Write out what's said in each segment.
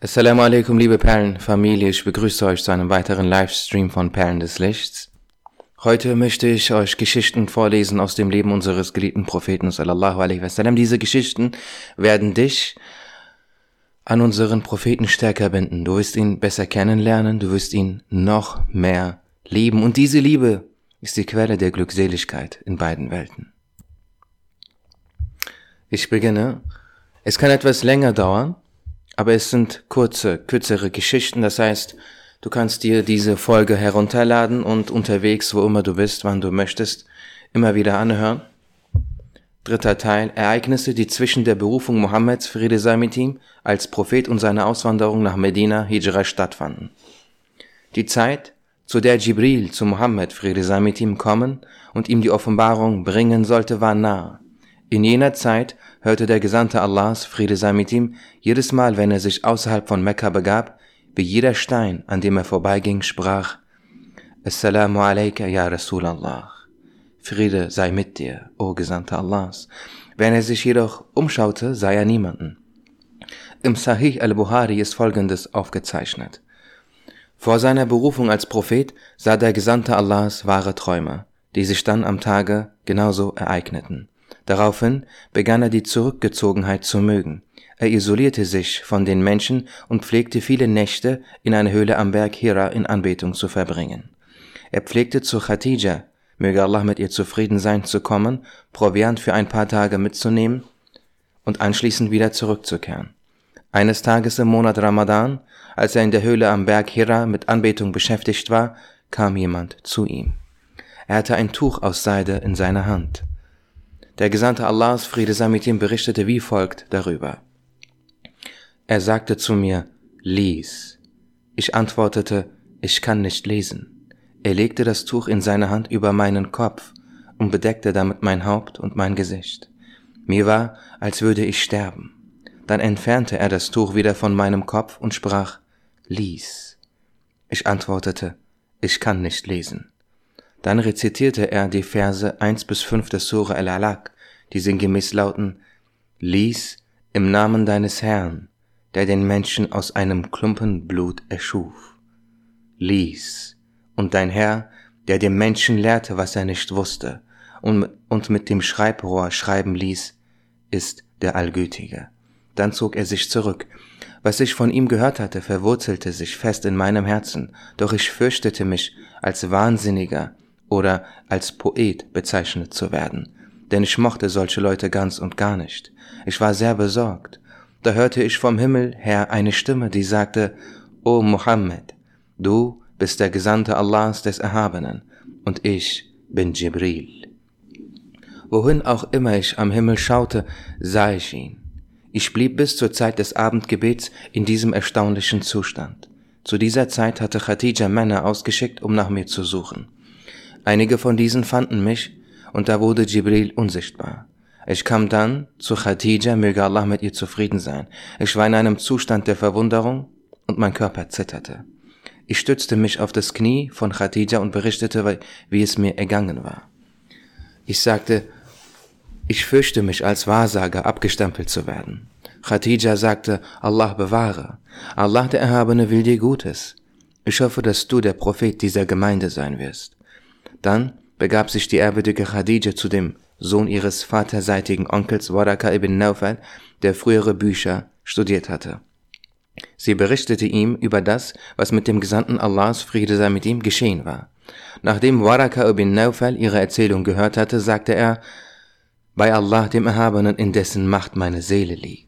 Assalamu alaikum, liebe Perlenfamilie. Ich begrüße euch zu einem weiteren Livestream von Perlen des Lichts. Heute möchte ich euch Geschichten vorlesen aus dem Leben unseres geliebten Propheten sallallahu alaihi wasallam. Diese Geschichten werden dich an unseren Propheten stärker binden. Du wirst ihn besser kennenlernen, du wirst ihn noch mehr lieben. Und diese Liebe ist die Quelle der Glückseligkeit in beiden Welten. Ich beginne. Es kann etwas länger dauern, aber es sind kurze, kürzere Geschichten. Das heißt, du kannst dir diese Folge herunterladen und unterwegs, wo immer du bist, wann du möchtest, immer wieder anhören. Dritter Teil. Ereignisse, die zwischen der Berufung Mohammeds, Friede sei mit ihm, als Prophet und seiner Auswanderung nach Medina, Hijra, stattfanden. Die Zeit, zu der Jibril zu Mohammed, Friede sei mit ihm, kommen und ihm die Offenbarung bringen sollte, war nah. In jener Zeit hörte der Gesandte Allahs, Friede sei mit ihm, jedes Mal, wenn er sich außerhalb von Mekka begab, wie jeder Stein, an dem er vorbeiging, sprach, Assalamu alayka ya Rasulallah. Friede sei mit dir, o Gesandte Allahs. Wenn er sich jedoch umschaute, sah er niemanden. Im Sahih al-Buhari ist Folgendes aufgezeichnet. Vor seiner Berufung als Prophet sah der Gesandte Allahs wahre Träume, die sich dann am Tage genauso ereigneten. Daraufhin begann er die Zurückgezogenheit zu mögen. Er isolierte sich von den Menschen und pflegte viele Nächte in einer Höhle am Berg Hira in Anbetung zu verbringen. Er pflegte zu Khadija, möge Allah mit ihr zufrieden sein, zu kommen, Proviant für ein paar Tage mitzunehmen und anschließend wieder zurückzukehren. Eines Tages im Monat Ramadan, als er in der Höhle am Berg Hira mit Anbetung beschäftigt war, kam jemand zu ihm. Er hatte ein Tuch aus Seide in seiner Hand. Der Gesandte Allahs, Friede sei mit ihm, berichtete wie folgt darüber. Er sagte zu mir, lies. Ich antwortete, ich kann nicht lesen. Er legte das Tuch in seine Hand über meinen Kopf und bedeckte damit mein Haupt und mein Gesicht. Mir war, als würde ich sterben. Dann entfernte er das Tuch wieder von meinem Kopf und sprach, lies. Ich antwortete, ich kann nicht lesen. Dann rezitierte er die Verse 1 bis 5 des Surah Al-Alaq, die sinngemäß lauten, Lies im Namen deines Herrn, der den Menschen aus einem Klumpen Blut erschuf. Lies, und dein Herr, der dem Menschen lehrte, was er nicht wusste, und, und mit dem Schreibrohr schreiben ließ, ist der Allgütige. Dann zog er sich zurück. Was ich von ihm gehört hatte, verwurzelte sich fest in meinem Herzen, doch ich fürchtete mich, als Wahnsinniger oder als Poet bezeichnet zu werden, denn ich mochte solche Leute ganz und gar nicht. Ich war sehr besorgt. Da hörte ich vom Himmel her eine Stimme, die sagte, O Muhammad, du bist der Gesandte Allahs des Erhabenen, und ich bin Jibril. Wohin auch immer ich am Himmel schaute, sah ich ihn. Ich blieb bis zur Zeit des Abendgebets in diesem erstaunlichen Zustand. Zu dieser Zeit hatte Khadija Männer ausgeschickt, um nach mir zu suchen. Einige von diesen fanden mich, und da wurde Jibril unsichtbar. Ich kam dann zu Khadija, möge Allah mit ihr zufrieden sein. Ich war in einem Zustand der Verwunderung und mein Körper zitterte. Ich stützte mich auf das Knie von Khadija und berichtete, wie es mir ergangen war. Ich sagte, ich fürchte mich als Wahrsager abgestempelt zu werden. Khadija sagte, Allah bewahre. Allah der Erhabene will dir Gutes. Ich hoffe, dass du der Prophet dieser Gemeinde sein wirst. Dann begab sich die ehrwürdige Khadija zu dem Sohn ihres vaterseitigen Onkels Waraka ibn Naufal, der frühere Bücher studiert hatte. Sie berichtete ihm über das, was mit dem Gesandten Allahs Friede sei mit ihm geschehen war. Nachdem Waraka ibn Naufal ihre Erzählung gehört hatte, sagte er, bei Allah dem Erhabenen, in dessen Macht meine Seele liegt.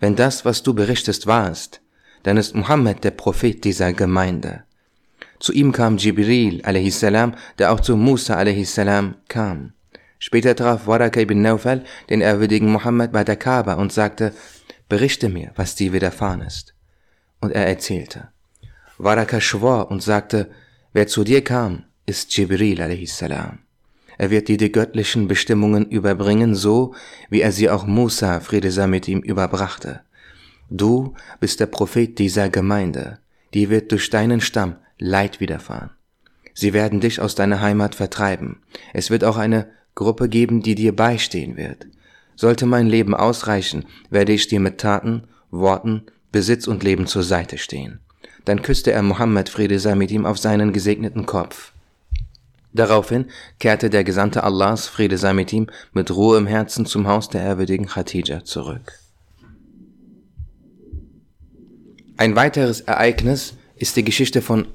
Wenn das, was du berichtest, wahr ist, dann ist Muhammad der Prophet dieser Gemeinde. Zu ihm kam Jibril a.s., der auch zu Musa a.s. kam. Später traf Waraka ibn Naufal den ehrwürdigen Muhammad bei der Kaaba und sagte, berichte mir, was dir widerfahren ist. Und er erzählte. Waraka schwor und sagte, wer zu dir kam, ist Jibril a.s. Er wird dir die göttlichen Bestimmungen überbringen, so wie er sie auch Musa, Friede sei mit ihm, überbrachte. Du bist der Prophet dieser Gemeinde, die wird durch deinen Stamm Leid widerfahren. Sie werden dich aus deiner Heimat vertreiben. Es wird auch eine Gruppe geben, die dir beistehen wird. Sollte mein Leben ausreichen, werde ich dir mit Taten, Worten, Besitz und Leben zur Seite stehen. Dann küsste er Mohammed, Friede sei mit ihm, auf seinen gesegneten Kopf. Daraufhin kehrte der Gesandte Allahs, Friede sei mit ihm, mit Ruhe im Herzen zum Haus der ehrwürdigen Khadija zurück. Ein weiteres Ereignis ist die Geschichte von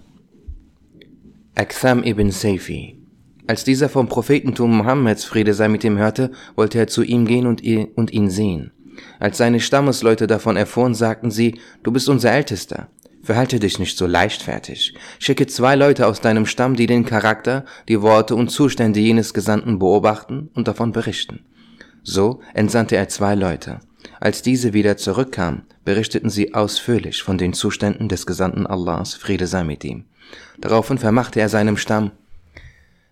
Aktham ibn Saifi. Als dieser vom Prophetentum Mohammeds Friede sei mit ihm hörte, wollte er zu ihm gehen und ihn sehen. Als seine Stammesleute davon erfuhren, sagten sie, du bist unser Ältester. Verhalte dich nicht so leichtfertig. Schicke zwei Leute aus deinem Stamm, die den Charakter, die Worte und Zustände jenes Gesandten beobachten und davon berichten. So entsandte er zwei Leute. Als diese wieder zurückkamen, berichteten sie ausführlich von den Zuständen des Gesandten Allahs, Friede sei mit ihm. Daraufhin vermachte er seinem Stamm,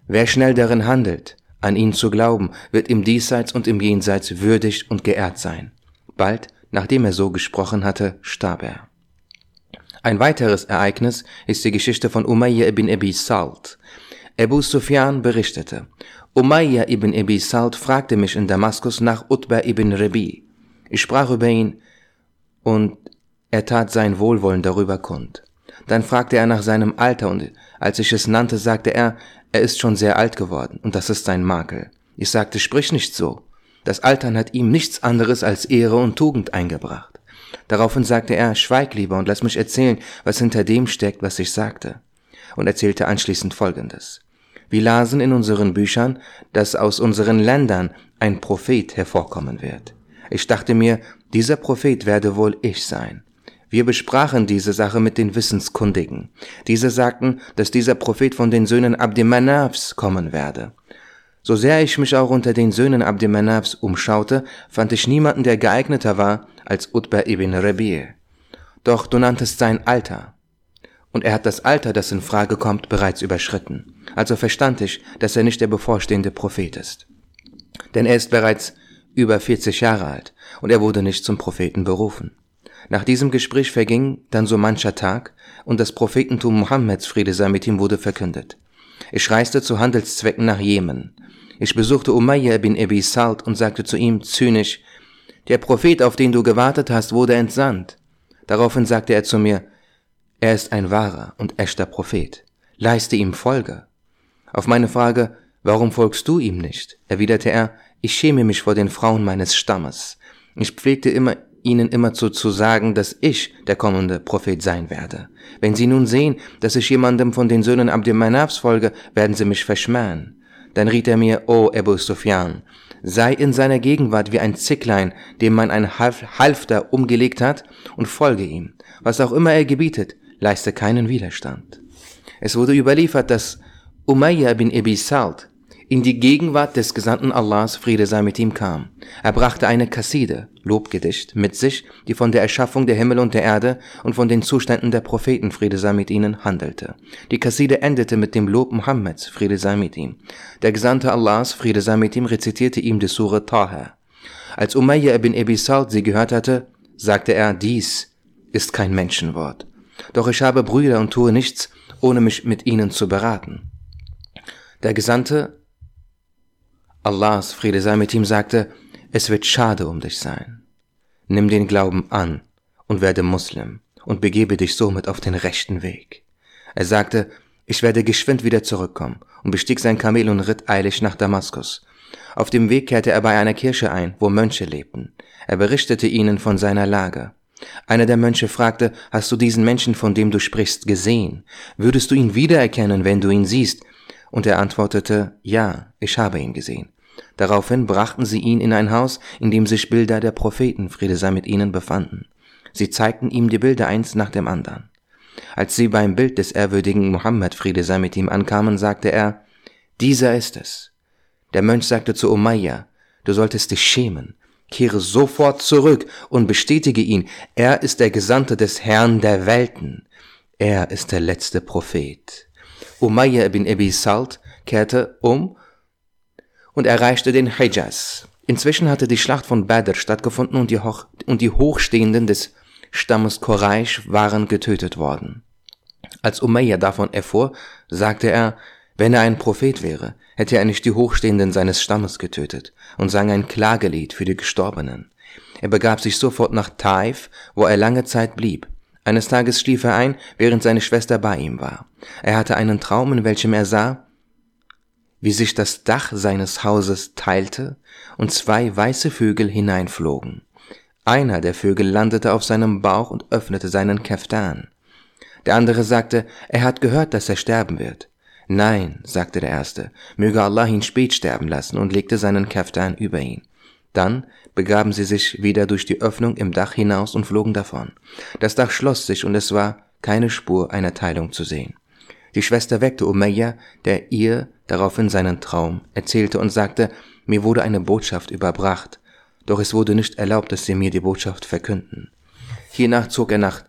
Wer schnell darin handelt, an ihn zu glauben, wird im Diesseits und im Jenseits würdig und geehrt sein. Bald, nachdem er so gesprochen hatte, starb er. Ein weiteres Ereignis ist die Geschichte von Umayyah ibn Abi Salt. Abu Sufyan berichtete, Umayyah ibn Abi Salt fragte mich in Damaskus nach Utba ibn Rabi. Ich sprach über ihn und er tat sein Wohlwollen darüber kund. Dann fragte er nach seinem Alter und als ich es nannte, sagte er, er ist schon sehr alt geworden und das ist sein Makel. Ich sagte, sprich nicht so. Das Altern hat ihm nichts anderes als Ehre und Tugend eingebracht. Daraufhin sagte er, schweig lieber und lass mich erzählen, was hinter dem steckt, was ich sagte. Und erzählte anschließend Folgendes. Wir lasen in unseren Büchern, dass aus unseren Ländern ein Prophet hervorkommen wird. Ich dachte mir, dieser Prophet werde wohl ich sein. Wir besprachen diese Sache mit den Wissenskundigen. Diese sagten, dass dieser Prophet von den Söhnen Abdemanavs kommen werde. So sehr ich mich auch unter den Söhnen Abdemanavs umschaute, fand ich niemanden, der geeigneter war als Utba ibn Rabi'. Doch du nanntest sein Alter. Und er hat das Alter, das in Frage kommt, bereits überschritten. Also verstand ich, dass er nicht der bevorstehende Prophet ist. Denn er ist bereits über 40 Jahre alt und er wurde nicht zum Propheten berufen. Nach diesem Gespräch verging dann so mancher Tag und das Prophetentum Mohammeds Friede sei mit ihm wurde verkündet. Ich reiste zu Handelszwecken nach Jemen. Ich besuchte Umayyah bin Abi Salt und sagte zu ihm zynisch, der Prophet, auf den du gewartet hast, wurde entsandt. Daraufhin sagte er zu mir, er ist ein wahrer und echter Prophet. Leiste ihm Folge. Auf meine Frage, warum folgst du ihm nicht? erwiderte er, ich schäme mich vor den Frauen meines Stammes. Ich pflegte immer ihnen immerzu zu sagen, dass ich der kommende Prophet sein werde. Wenn sie nun sehen, dass ich jemandem von den Söhnen Abdelmanafs folge, werden sie mich verschmähen. Dann riet er mir, O Ebu Sufyan, sei in seiner Gegenwart wie ein Zicklein, dem man ein Halfter umgelegt hat, und folge ihm. Was auch immer er gebietet, leiste keinen Widerstand. Es wurde überliefert, dass Umayyah bin Ebi Salt in die Gegenwart des Gesandten Allahs, Friede sei mit ihm, kam. Er brachte eine Kasside, Lobgedicht, mit sich, die von der Erschaffung der Himmel und der Erde und von den Zuständen der Propheten, Friede sei mit ihnen, handelte. Die Kasside endete mit dem Lob Muhammeds, Friede sei mit ihm. Der Gesandte Allahs, Friede sei mit ihm, rezitierte ihm die Sure Taha. Als Umayyah ibn Abi Salt sie gehört hatte, sagte er, dies ist kein Menschenwort. Doch ich habe Brüder und tue nichts, ohne mich mit ihnen zu beraten. Der Gesandte Allahs Friede sei mit ihm sagte, es wird schade um dich sein. Nimm den Glauben an und werde Muslim und begebe dich somit auf den rechten Weg. Er sagte, ich werde geschwind wieder zurückkommen und bestieg sein Kamel und ritt eilig nach Damaskus. Auf dem Weg kehrte er bei einer Kirche ein, wo Mönche lebten. Er berichtete ihnen von seiner Lage. Einer der Mönche fragte, hast du diesen Menschen, von dem du sprichst, gesehen? Würdest du ihn wiedererkennen, wenn du ihn siehst? Und er antwortete, ja, ich habe ihn gesehen. Daraufhin brachten sie ihn in ein Haus, in dem sich Bilder der Propheten, Friede sei mit ihnen, befanden. Sie zeigten ihm die Bilder eins nach dem anderen. Als sie beim Bild des ehrwürdigen Mohammed, Friede sei mit ihm, ankamen, sagte er, dieser ist es. Der Mönch sagte zu Umayyah, du solltest dich schämen, kehre sofort zurück und bestätige ihn, er ist der Gesandte des Herrn der Welten. Er ist der letzte Prophet. Umayyah ibn Abi Salt kehrte um und erreichte den Hijaz. Inzwischen hatte die Schlacht von Badr stattgefunden und die, Hoch und die Hochstehenden des Stammes Quraysh waren getötet worden. Als Umayyah davon erfuhr, sagte er, wenn er ein Prophet wäre, hätte er nicht die Hochstehenden seines Stammes getötet und sang ein Klagelied für die Gestorbenen. Er begab sich sofort nach Taif, wo er lange Zeit blieb. Eines Tages schlief er ein, während seine Schwester bei ihm war. Er hatte einen Traum, in welchem er sah, wie sich das Dach seines Hauses teilte und zwei weiße Vögel hineinflogen. Einer der Vögel landete auf seinem Bauch und öffnete seinen Keftan. Der andere sagte, er hat gehört, dass er sterben wird. Nein, sagte der erste, möge Allah ihn spät sterben lassen und legte seinen Kaftan über ihn. Dann begaben sie sich wieder durch die Öffnung im Dach hinaus und flogen davon. Das Dach schloss sich und es war keine Spur einer Teilung zu sehen. Die Schwester weckte Umayya, der ihr daraufhin seinen Traum erzählte und sagte, mir wurde eine Botschaft überbracht, doch es wurde nicht erlaubt, dass sie mir die Botschaft verkünden. Hiernach zog er nach,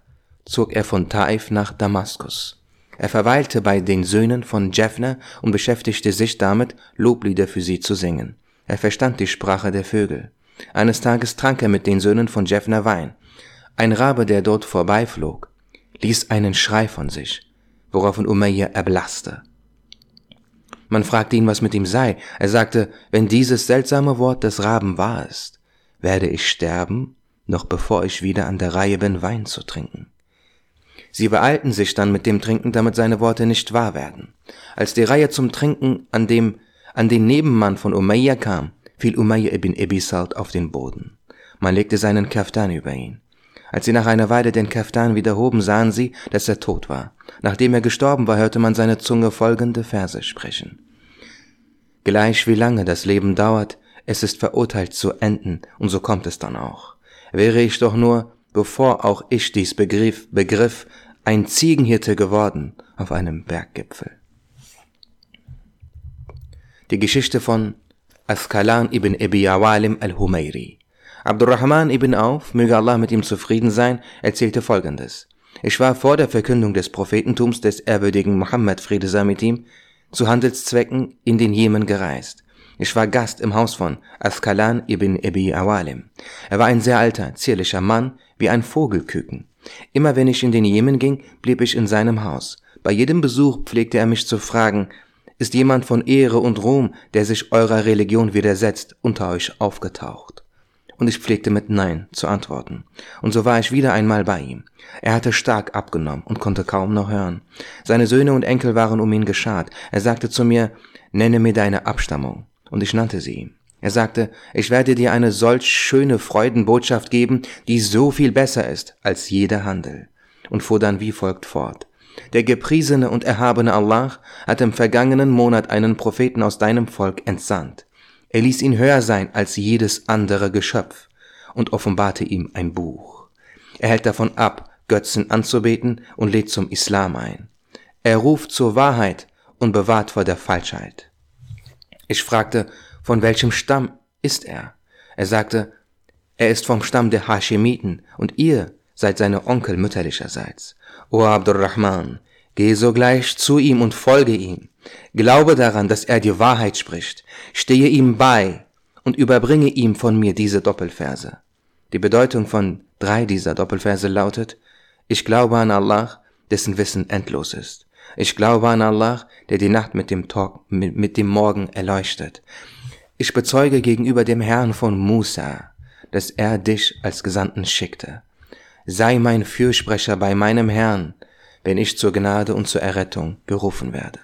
zog er von Taif nach Damaskus. Er verweilte bei den Söhnen von Jeffner und beschäftigte sich damit, Loblieder für sie zu singen. Er verstand die Sprache der Vögel. Eines Tages trank er mit den Söhnen von Jeffner Wein. Ein Rabe, der dort vorbeiflog, ließ einen Schrei von sich, woraufhin Umayya erblasste. Man fragte ihn, was mit ihm sei. Er sagte, wenn dieses seltsame Wort des Raben wahr ist, werde ich sterben, noch bevor ich wieder an der Reihe bin, Wein zu trinken. Sie beeilten sich dann mit dem Trinken, damit seine Worte nicht wahr werden. Als die Reihe zum Trinken an dem, an den Nebenmann von Umayya kam, fiel Umayya ibn Ebisalt auf den Boden. Man legte seinen Kaftan über ihn. Als sie nach einer Weile den Kaftan wieder hoben, sahen sie, dass er tot war. Nachdem er gestorben war, hörte man seine Zunge folgende Verse sprechen. Gleich wie lange das Leben dauert, es ist verurteilt zu enden, und so kommt es dann auch. Wäre ich doch nur bevor auch ich dies begriff, begriff, ein Ziegenhirte geworden auf einem Berggipfel. Die Geschichte von Askalan ibn Abi Awalim al-Humayri. Abdurrahman ibn Auf, möge Allah mit ihm zufrieden sein, erzählte folgendes. Ich war vor der Verkündung des Prophetentums des ehrwürdigen Muhammad, Friede sei mit ihm, zu Handelszwecken in den Jemen gereist. Ich war Gast im Haus von Askalan ibn Abi Awalim. Er war ein sehr alter, zierlicher Mann, wie ein Vogelküken. Immer wenn ich in den Jemen ging, blieb ich in seinem Haus. Bei jedem Besuch pflegte er mich zu fragen, ist jemand von Ehre und Ruhm, der sich eurer Religion widersetzt, unter euch aufgetaucht? Und ich pflegte mit Nein zu antworten. Und so war ich wieder einmal bei ihm. Er hatte stark abgenommen und konnte kaum noch hören. Seine Söhne und Enkel waren um ihn geschart. Er sagte zu mir, nenne mir deine Abstammung. Und ich nannte sie ihm. Er sagte, ich werde dir eine solch schöne Freudenbotschaft geben, die so viel besser ist als jeder Handel. Und fuhr dann wie folgt fort. Der gepriesene und erhabene Allah hat im vergangenen Monat einen Propheten aus deinem Volk entsandt. Er ließ ihn höher sein als jedes andere Geschöpf und offenbarte ihm ein Buch. Er hält davon ab, Götzen anzubeten und lädt zum Islam ein. Er ruft zur Wahrheit und bewahrt vor der Falschheit. Ich fragte, von welchem Stamm ist er? Er sagte, er ist vom Stamm der Hashemiten und ihr seid seine Onkel mütterlicherseits. O Abdurrahman, geh sogleich zu ihm und folge ihm. Glaube daran, dass er die Wahrheit spricht. Stehe ihm bei und überbringe ihm von mir diese Doppelverse. Die Bedeutung von drei dieser Doppelverse lautet, ich glaube an Allah, dessen Wissen endlos ist. Ich glaube an Allah, der die Nacht mit dem, Tag, mit, mit dem Morgen erleuchtet. Ich bezeuge gegenüber dem Herrn von Musa, dass er dich als Gesandten schickte. Sei mein Fürsprecher bei meinem Herrn, wenn ich zur Gnade und zur Errettung gerufen werde.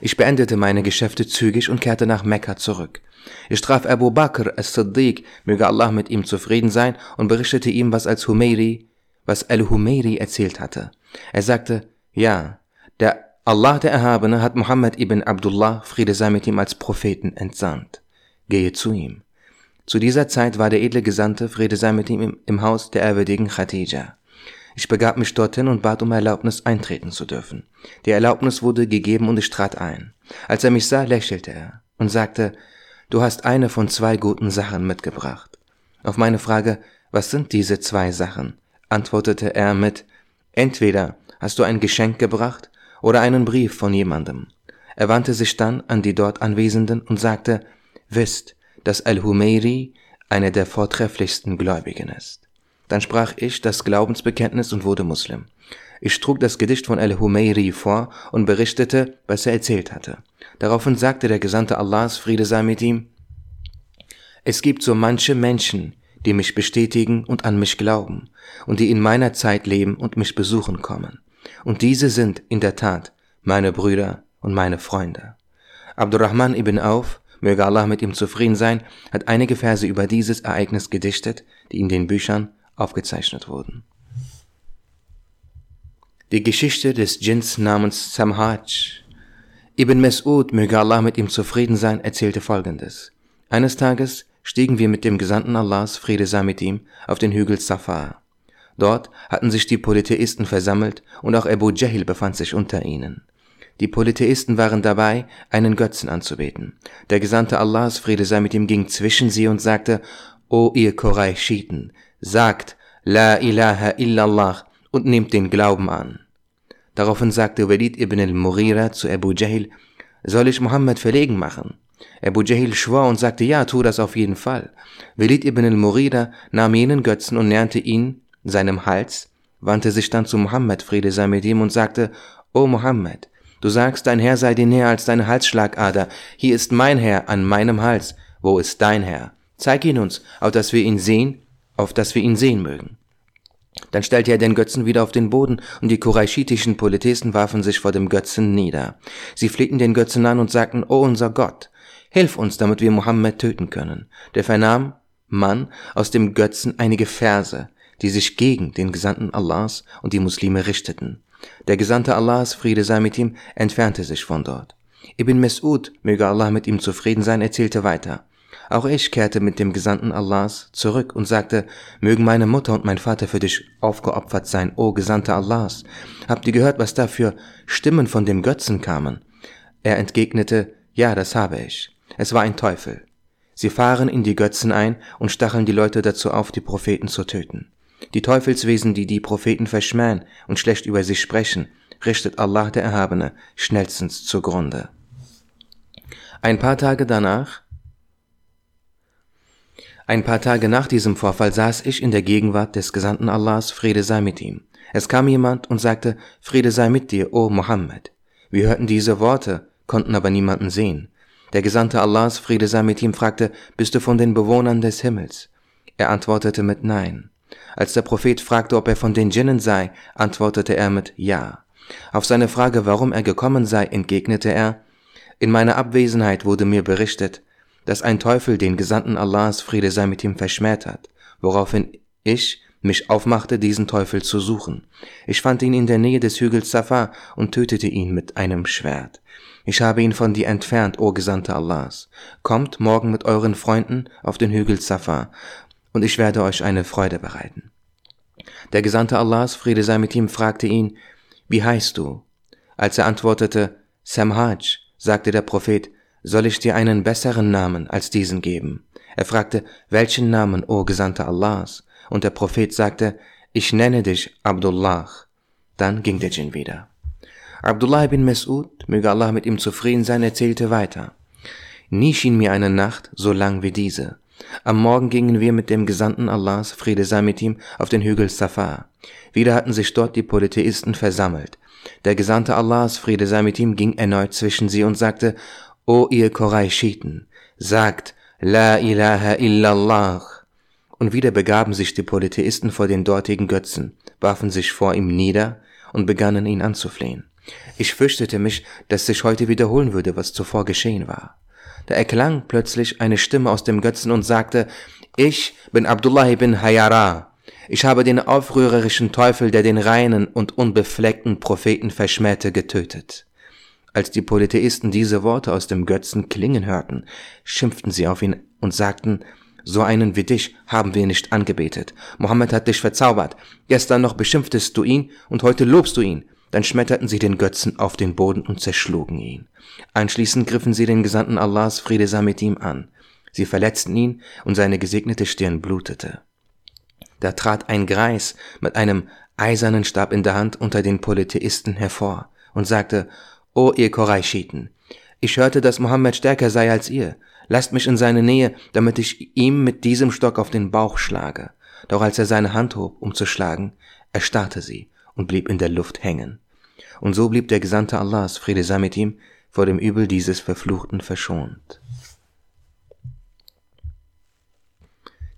Ich beendete meine Geschäfte zügig und kehrte nach Mekka zurück. Ich traf Abu Bakr as-Siddiq, möge Allah mit ihm zufrieden sein, und berichtete ihm, was als Humayri, was Al-Humayri erzählt hatte. Er sagte, ja, der Allah der Erhabene hat Muhammad ibn Abdullah, Friede sei mit ihm, als Propheten entsandt. Gehe zu ihm. Zu dieser Zeit war der edle Gesandte, Friede sei mit ihm, im, Haus der ehrwürdigen Khadija. Ich begab mich dorthin und bat um Erlaubnis eintreten zu dürfen. Die Erlaubnis wurde gegeben und ich trat ein. Als er mich sah, lächelte er und sagte, du hast eine von zwei guten Sachen mitgebracht. Auf meine Frage, was sind diese zwei Sachen, antwortete er mit, entweder hast du ein Geschenk gebracht oder einen Brief von jemandem. Er wandte sich dann an die dort Anwesenden und sagte, wisst, dass Al-Humayri einer der vortrefflichsten Gläubigen ist. Dann sprach ich das Glaubensbekenntnis und wurde Muslim. Ich trug das Gedicht von Al-Humayri vor und berichtete, was er erzählt hatte. Daraufhin sagte der Gesandte Allahs, Friede sei mit ihm, es gibt so manche Menschen, die mich bestätigen und an mich glauben und die in meiner Zeit leben und mich besuchen kommen. Und diese sind in der Tat meine Brüder und meine Freunde. Abdurrahman ibn Auf, möge Allah mit ihm zufrieden sein, hat einige Verse über dieses Ereignis gedichtet, die in den Büchern aufgezeichnet wurden. Die Geschichte des Djinns namens Samhaj. Ibn Mas'ud, möge Allah mit ihm zufrieden sein, erzählte folgendes. Eines Tages stiegen wir mit dem Gesandten Allahs, Friede sei mit ihm, auf den Hügel Safar. Dort hatten sich die Polytheisten versammelt und auch Abu Jahil befand sich unter ihnen. Die Polytheisten waren dabei, einen Götzen anzubeten. Der Gesandte Allahs, Friede sei mit ihm, ging zwischen sie und sagte, O ihr Qurayshiten, sagt, La ilaha illallah und nehmt den Glauben an. Daraufhin sagte Walid ibn al-Mughira zu Abu Jahl, soll ich Mohammed verlegen machen? Abu Jahl schwor und sagte, ja, tu das auf jeden Fall. Walid ibn al-Mughira nahm jenen Götzen und näherte ihn seinem Hals, wandte sich dann zu Mohammed, Friede sei mit ihm, und sagte, O Mohammed, du sagst, dein Herr sei dir näher als deine Halsschlagader. Hier ist mein Herr an meinem Hals. Wo ist dein Herr? Zeig ihn uns, auf dass wir ihn sehen, auf dass wir ihn sehen mögen. Dann stellte er den Götzen wieder auf den Boden, und die Qurayshitischen Polythesen warfen sich vor dem Götzen nieder. Sie flehten den Götzen an und sagten, O unser Gott, hilf uns, damit wir Mohammed töten können. Der vernahm man aus dem Götzen einige Verse, die sich gegen den Gesandten Allahs und die Muslime richteten. Der Gesandte Allahs, Friede sei mit ihm, entfernte sich von dort. Ibn Mes'ud, möge Allah mit ihm zufrieden sein, erzählte weiter. Auch ich kehrte mit dem Gesandten Allahs zurück und sagte, mögen meine Mutter und mein Vater für dich aufgeopfert sein, o Gesandter Allahs. Habt ihr gehört, was da für Stimmen von dem Götzen kamen? Er entgegnete, ja, das habe ich. Es war ein Teufel. Sie fahren in die Götzen ein und stacheln die Leute dazu auf, die Propheten zu töten. Die Teufelswesen, die die Propheten verschmähen und schlecht über sie sprechen, richtet Allah der Erhabene schnellstens zugrunde. Ein paar Tage danach ein paar Tage nach diesem Vorfall saß ich in der Gegenwart des Gesandten Allahs, Friede sei mit ihm. Es kam jemand und sagte, Friede sei mit dir, o Mohammed. Wir hörten diese Worte, konnten aber niemanden sehen. Der Gesandte Allahs, Friede sei mit ihm, fragte, bist du von den Bewohnern des Himmels? Er antwortete mit Nein. Als der Prophet fragte, ob er von den Djinnen sei, antwortete er mit Ja. Auf seine Frage, warum er gekommen sei, entgegnete er, in meiner Abwesenheit wurde mir berichtet, dass ein Teufel den Gesandten Allahs Friede sei mit ihm verschmäht hat, woraufhin ich mich aufmachte, diesen Teufel zu suchen. Ich fand ihn in der Nähe des Hügels Safa und tötete ihn mit einem Schwert. Ich habe ihn von dir entfernt, o Gesandte Allahs. Kommt morgen mit euren Freunden auf den Hügel Safa, und ich werde euch eine Freude bereiten. Der Gesandte Allahs, Friede sei mit ihm, fragte ihn, wie heißt du? Als er antwortete, Samhaj, sagte der Prophet, soll ich dir einen besseren Namen als diesen geben? Er fragte, welchen Namen, o Gesandter Allahs? Und der Prophet sagte, ich nenne dich Abdullah. Dann ging der Djinn wieder. Abdullah bin Mas'ud, möge Allah mit ihm zufrieden sein, erzählte weiter. Nie schien mir eine Nacht so lang wie diese. Am Morgen gingen wir mit dem Gesandten Allahs, Friede sei mit ihm, auf den Hügel Safar. Wieder hatten sich dort die Polytheisten versammelt. Der Gesandte Allahs, Friede sei mit ihm, ging erneut zwischen sie und sagte, O ihr Qurayshiten, sagt La ilaha illallah. Und wieder begaben sich die Polytheisten vor den dortigen Götzen, warfen sich vor ihm nieder und begannen ihn anzuflehen. Ich fürchtete mich, dass sich heute wiederholen würde, was zuvor geschehen war. Da erklang plötzlich eine Stimme aus dem Götzen und sagte, ich bin Abdullah ibn Hayara. Ich habe den aufrührerischen Teufel, der den reinen und unbefleckten Propheten verschmähte, getötet. Als die Polytheisten diese Worte aus dem Götzen klingen hörten, schimpften sie auf ihn und sagten, so einen wie dich haben wir nicht angebetet. Mohammed hat dich verzaubert. Gestern noch beschimpftest du ihn und heute lobst du ihn. Dann schmetterten sie den Götzen auf den Boden und zerschlugen ihn. Anschließend griffen sie den Gesandten Allahs Friede sei mit ihm an. Sie verletzten ihn und seine gesegnete Stirn blutete. Da trat ein Greis mit einem eisernen Stab in der Hand unter den Polytheisten hervor und sagte, O ihr Koraishiten, ich hörte, dass Mohammed stärker sei als ihr. Lasst mich in seine Nähe, damit ich ihm mit diesem Stock auf den Bauch schlage. Doch als er seine Hand hob, um zu schlagen, erstarrte sie und blieb in der Luft hängen. Und so blieb der Gesandte Allahs, Friede sei mit ihm, vor dem Übel dieses Verfluchten verschont.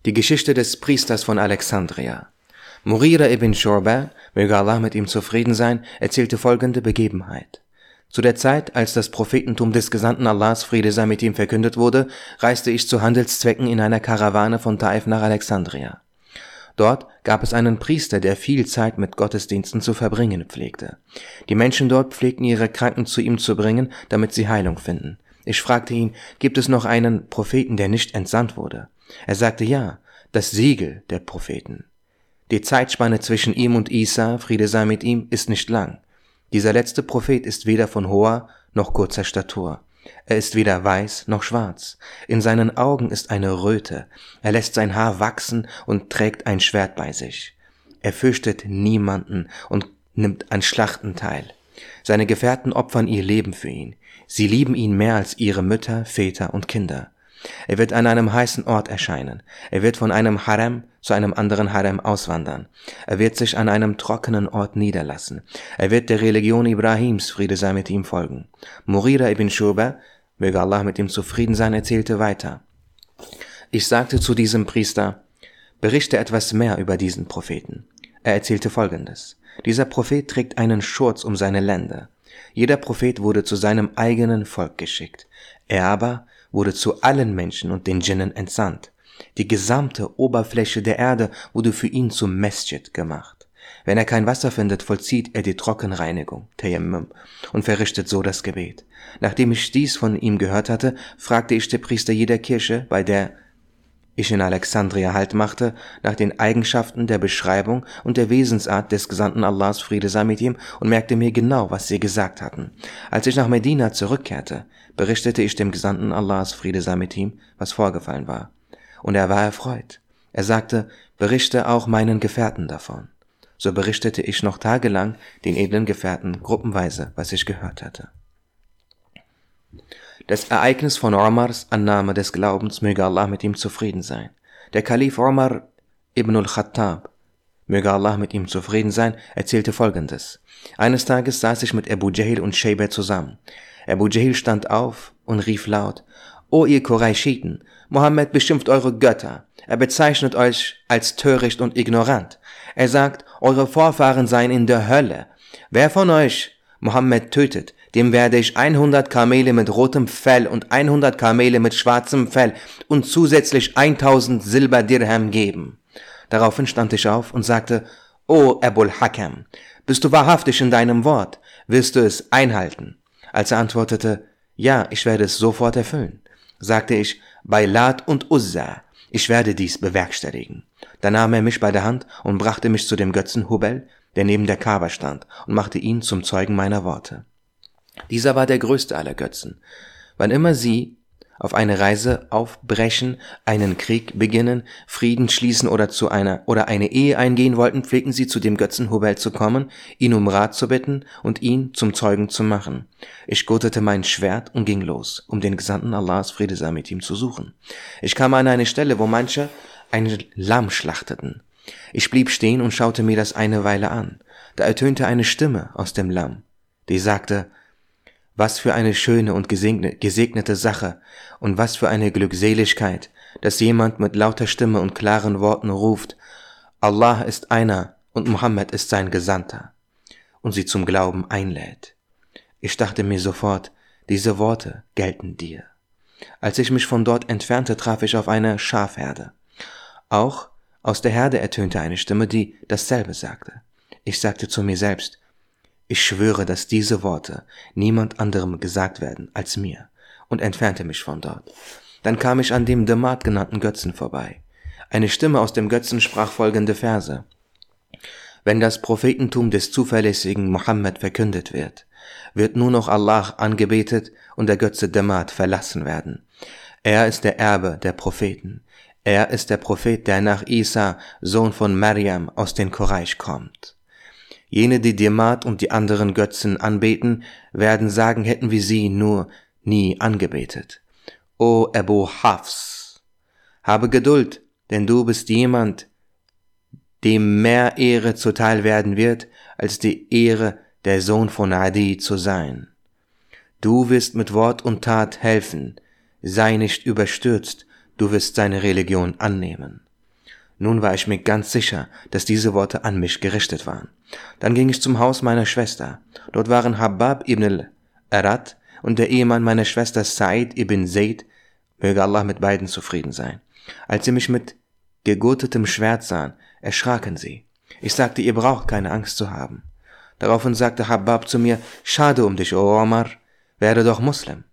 Die Geschichte des Priesters von Alexandria. Murira ibn Shurba, möge Allah mit ihm zufrieden sein, erzählte folgende Begebenheit. Zu der Zeit, als das Prophetentum des Gesandten Allahs Friede sei mit ihm verkündet wurde, reiste ich zu Handelszwecken in einer Karawane von Taif nach Alexandria. Dort gab es einen Priester, der viel Zeit mit Gottesdiensten zu verbringen pflegte. Die Menschen dort pflegten ihre Kranken zu ihm zu bringen, damit sie Heilung finden. Ich fragte ihn, gibt es noch einen Propheten, der nicht entsandt wurde? Er sagte ja, das Siegel der Propheten. Die Zeitspanne zwischen ihm und Isa, Friede sei mit ihm, ist nicht lang. Dieser letzte Prophet ist weder von hoher noch kurzer Statur. Er ist weder weiß noch schwarz. In seinen Augen ist eine Röte. Er lässt sein Haar wachsen und trägt ein Schwert bei sich. Er fürchtet niemanden und nimmt an Schlachten teil. Seine Gefährten opfern ihr Leben für ihn. Sie lieben ihn mehr als ihre Mütter, Väter und Kinder. Er wird an einem heißen Ort erscheinen. Er wird von einem Harem zu einem anderen Harem auswandern. Er wird sich an einem trockenen Ort niederlassen. Er wird der Religion Ibrahims, Friede sei mit ihm, folgen. Murira ibn Shuba, möge Allah mit ihm zufrieden sein, erzählte weiter. Ich sagte zu diesem Priester, berichte etwas mehr über diesen Propheten. Er erzählte folgendes. Dieser Prophet trägt einen Schurz um seine Lände. Jeder Prophet wurde zu seinem eigenen Volk geschickt. Er aber wurde zu allen Menschen und den Djinnen entsandt. Die gesamte Oberfläche der Erde wurde für ihn zum Mesjid gemacht. Wenn er kein Wasser findet, vollzieht er die Trockenreinigung, Tayammum, und verrichtet so das Gebet. Nachdem ich dies von ihm gehört hatte, fragte ich den Priester jeder Kirche, bei der ich in Alexandria Halt machte, nach den Eigenschaften der Beschreibung und der Wesensart des Gesandten Allahs Friede sei mit ihm und merkte mir genau, was sie gesagt hatten. Als ich nach Medina zurückkehrte, berichtete ich dem Gesandten Allahs Friede sei mit ihm, was vorgefallen war. Und er war erfreut. Er sagte, berichte auch meinen Gefährten davon. So berichtete ich noch tagelang den edlen Gefährten gruppenweise, was ich gehört hatte. Das Ereignis von Omars Annahme des Glaubens möge Allah mit ihm zufrieden sein. Der Kalif Omar ibn al-Khattab, möge Allah mit ihm zufrieden sein, erzählte folgendes. Eines Tages saß ich mit Abu Jahl und Shayba zusammen. Abu Jahl stand auf und rief laut, O ihr Qurayshiten, Mohammed beschimpft eure Götter. Er bezeichnet euch als töricht und ignorant. Er sagt, eure Vorfahren seien in der Hölle. Wer von euch Mohammed tötet, dem werde ich 100 Kamele mit rotem Fell und 100 Kamele mit schwarzem Fell und zusätzlich 1000 Silberdirham geben. Daraufhin stand ich auf und sagte, O Abul Hakam, bist du wahrhaftig in deinem Wort? Wirst du es einhalten? Als er antwortete, ja, ich werde es sofort erfüllen, sagte ich, bei Lat und Uzza, ich werde dies bewerkstelligen. Da nahm er mich bei der Hand und brachte mich zu dem Götzen Hubel, der neben der Kaaba stand, und machte ihn zum Zeugen meiner Worte. Dieser war der größte aller Götzen. Wann immer sie auf eine Reise aufbrechen, einen Krieg beginnen, Frieden schließen oder zu einer oder eine Ehe eingehen wollten, pflegten sie zu dem Götzen Hubel zu kommen, ihn um Rat zu bitten und ihn zum Zeugen zu machen. Ich gurtete mein Schwert und ging los, um den Gesandten Allahs Friede sei mit ihm zu suchen. Ich kam an eine Stelle, wo manche ein Lamm schlachteten. Ich blieb stehen und schaute mir das eine Weile an. Da ertönte eine Stimme aus dem Lamm, die sagte, was für eine schöne und gesegnete Sache und was für eine Glückseligkeit, dass jemand mit lauter Stimme und klaren Worten ruft, Allah ist einer und Muhammad ist sein Gesandter und sie zum Glauben einlädt. Ich dachte mir sofort, diese Worte gelten dir. Als ich mich von dort entfernte, traf ich auf eine Schafherde. Auch aus der Herde ertönte eine Stimme, die dasselbe sagte. Ich sagte zu mir selbst, ich schwöre, dass diese Worte niemand anderem gesagt werden als mir, und entfernte mich von dort. Dann kam ich an dem Demat genannten Götzen vorbei. Eine Stimme aus dem Götzen sprach folgende Verse. Wenn das Prophetentum des zuverlässigen Mohammed verkündet wird, wird nur noch Allah angebetet und der Götze Demat verlassen werden. Er ist der Erbe der Propheten. Er ist der Prophet, der nach Isa, Sohn von Maryam, aus den Quraysh kommt. Jene, die Diamat und die anderen Götzen anbeten, werden sagen, hätten wir sie nur nie angebetet. O Abu Hafs, habe Geduld, denn du bist jemand, dem mehr Ehre zuteil werden wird, als die Ehre, der Sohn von Adi zu sein. Du wirst mit Wort und Tat helfen, sei nicht überstürzt, du wirst seine Religion annehmen. Nun war ich mir ganz sicher, dass diese Worte an mich gerichtet waren. Dann ging ich zum Haus meiner Schwester. Dort waren Habab ibn al-Arat und der Ehemann meiner Schwester Said ibn Zayd, möge Allah mit beiden zufrieden sein. Als sie mich mit gegurtetem Schwert sahen, erschraken sie. Ich sagte, ihr braucht keine Angst zu haben. Daraufhin sagte Habab zu mir, schade um dich, O Omar, werde doch Muslim.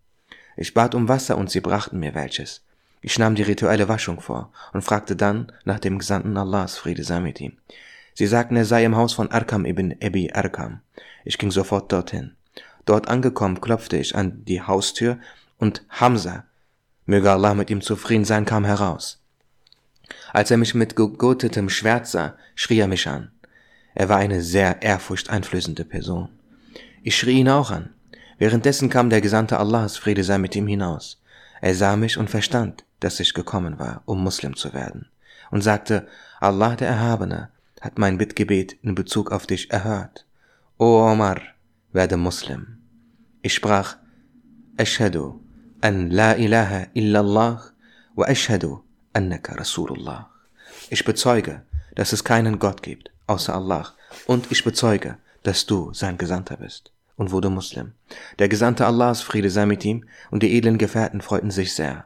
Ich bat um Wasser und sie brachten mir welches. Ich nahm die rituelle Waschung vor und fragte dann nach dem Gesandten Allahs, Friede sei mit ihm. Sie sagten, er sei im Haus von Arkam ibn Ebi Arkam. Ich ging sofort dorthin. Dort angekommen klopfte ich an die Haustür und Hamza, möge Allah mit ihm zufrieden sein, kam heraus. Als er mich mit gegurtetem Schwert sah, schrie er mich an. Er war eine sehr ehrfurchteinflößende Person. Ich schrie ihn auch an. Währenddessen kam der Gesandte Allahs, Friede sei mit ihm, hinaus. Er sah mich und verstand, dass ich gekommen war, um Muslim zu werden, und sagte, Allah der Erhabene hat mein Bittgebet in Bezug auf dich erhört. O Omar, werde Muslim. Ich sprach, Ashhadu an la ilaha illallah wa ashhadu annaka Rasulullah. Ich bezeuge, dass es keinen Gott gibt, außer Allah, und ich bezeuge, dass du sein Gesandter bist, und wurde Muslim. Der Gesandte Allahs, Friede sei mit ihm, und die edlen Gefährten freuten sich sehr.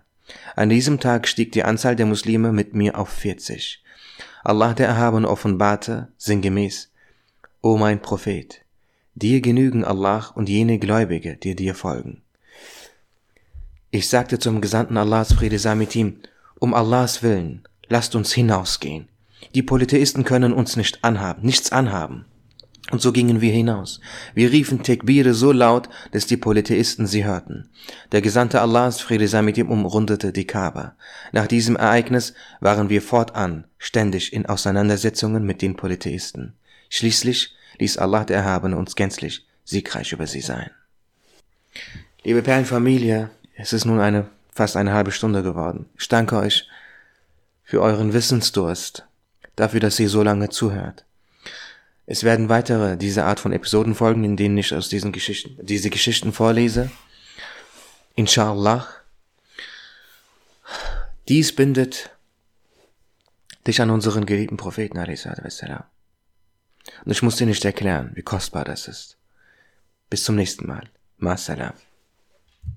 An diesem Tag stieg die Anzahl der Muslime mit mir auf 40. Allah der Erhabene offenbarte, sinngemäß, O mein Prophet, dir genügen Allah und jene Gläubige, die dir folgen. Ich sagte zum Gesandten Allahs Friede sei mit ihm, um Allahs Willen, lasst uns hinausgehen. Die Polytheisten können uns nicht anhaben, nichts anhaben. Und so gingen wir hinaus. Wir riefen Tekbire so laut, dass die Polytheisten sie hörten. Der Gesandte Allahs, Friede sei mit ihm, umrundete die Kaaba. Nach diesem Ereignis waren wir fortan ständig in Auseinandersetzungen mit den Polytheisten. Schließlich ließ Allah der Erhabene uns gänzlich siegreich über sie sein. Liebe Perlenfamilie, es ist nun eine fast eine halbe Stunde geworden. Ich danke euch für euren Wissensdurst, dafür, dass ihr so lange zuhört. Es werden weitere diese Art von Episoden folgen, in denen ich aus diesen Geschichten, diese Geschichten vorlese. Inshallah. Dies bindet dich an unseren geliebten Propheten, Und ich muss dir nicht erklären, wie kostbar das ist. Bis zum nächsten Mal. Ma salam.